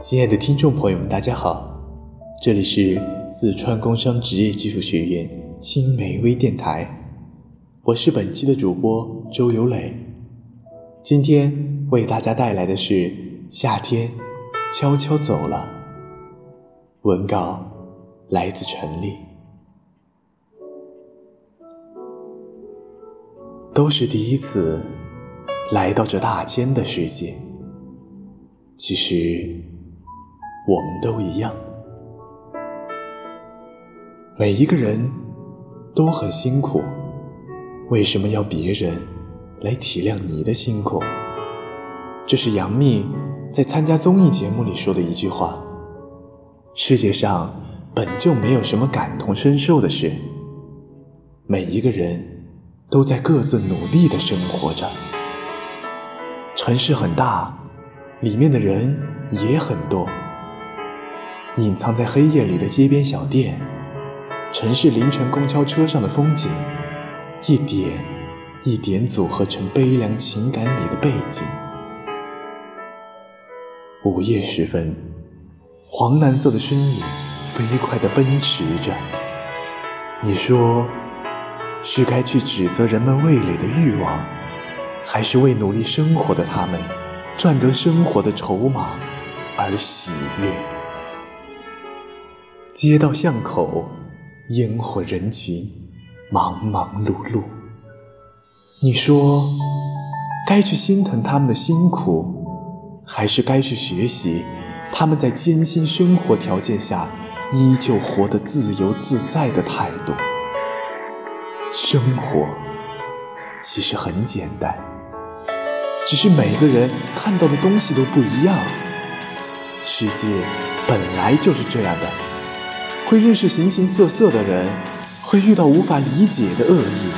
亲爱的听众朋友们，大家好，这里是四川工商职业技术学院青梅微电台，我是本期的主播周有磊，今天为大家带来的是夏天悄悄走了，文稿来自陈丽，都是第一次来到这大千的世界，其实。我们都一样，每一个人都很辛苦，为什么要别人来体谅你的辛苦？这是杨幂在参加综艺节目里说的一句话。世界上本就没有什么感同身受的事，每一个人都在各自努力的生活着。城市很大，里面的人也很多。隐藏在黑夜里的街边小店，城市凌晨公交车上的风景，一点一点组合成悲凉情感里的背景。午夜时分，黄蓝色的身影飞快地奔驰着。你说，是该去指责人们味蕾的欲望，还是为努力生活的他们赚得生活的筹码而喜悦？街道巷口，烟火人群，忙忙碌碌。你说，该去心疼他们的辛苦，还是该去学习他们在艰辛生活条件下依旧活得自由自在的态度？生活其实很简单，只是每个人看到的东西都不一样。世界本来就是这样的。会认识形形色色的人，会遇到无法理解的恶意，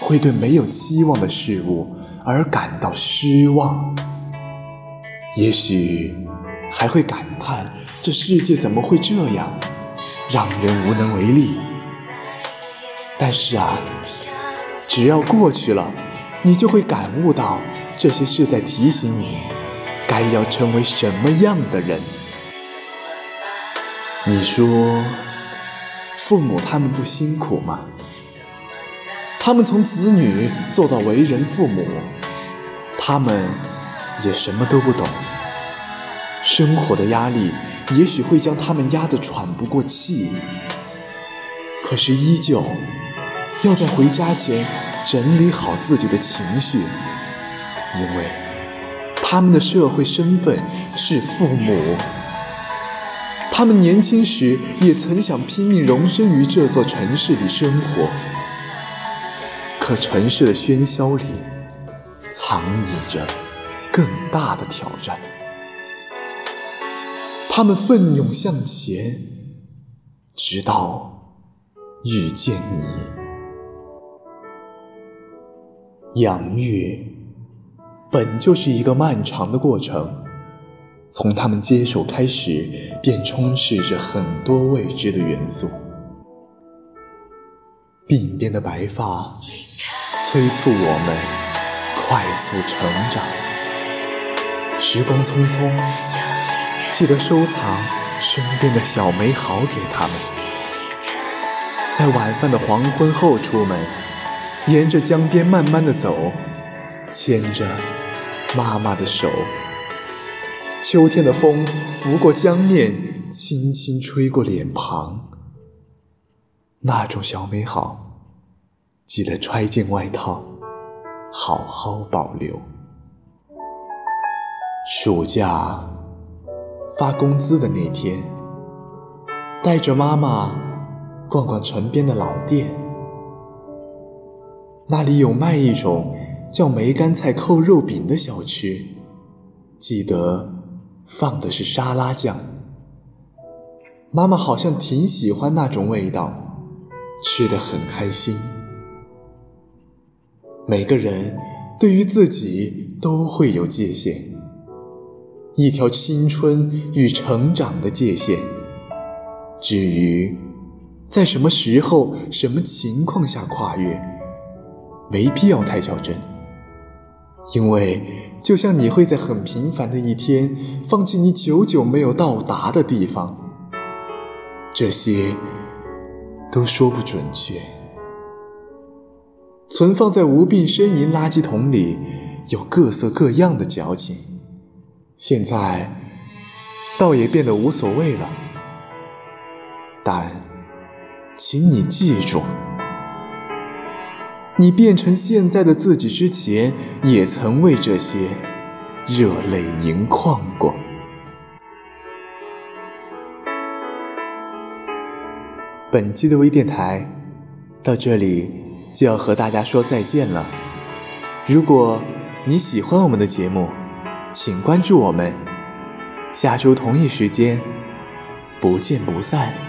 会对没有期望的事物而感到失望，也许还会感叹这世界怎么会这样，让人无能为力。但是啊，只要过去了，你就会感悟到这些是在提醒你，该要成为什么样的人。你说，父母他们不辛苦吗？他们从子女做到为人父母，他们也什么都不懂。生活的压力也许会将他们压得喘不过气，可是依旧要在回家前整理好自己的情绪，因为他们的社会身份是父母。他们年轻时也曾想拼命容身于这座城市里生活，可城市的喧嚣里藏匿着更大的挑战。他们奋勇向前，直到遇见你。养育本就是一个漫长的过程。从他们接手开始，便充斥着很多未知的元素。鬓边的白发催促我们快速成长。时光匆匆，记得收藏身边的小美好给他们。在晚饭的黄昏后出门，沿着江边慢慢的走，牵着妈妈的手。秋天的风拂过江面，轻轻吹过脸庞。那种小美好，记得揣进外套，好好保留。暑假发工资的那天，带着妈妈逛逛城边的老店，那里有卖一种叫梅干菜扣肉饼的小吃，记得。放的是沙拉酱，妈妈好像挺喜欢那种味道，吃的很开心。每个人对于自己都会有界限，一条青春与成长的界限。至于在什么时候、什么情况下跨越，没必要太较真。因为，就像你会在很平凡的一天，放弃你久久没有到达的地方，这些都说不准确。存放在无病呻吟垃圾桶里，有各色各样的矫情，现在倒也变得无所谓了。但，请你记住。你变成现在的自己之前，也曾为这些热泪盈眶过。本期的微电台到这里就要和大家说再见了。如果你喜欢我们的节目，请关注我们，下周同一时间不见不散。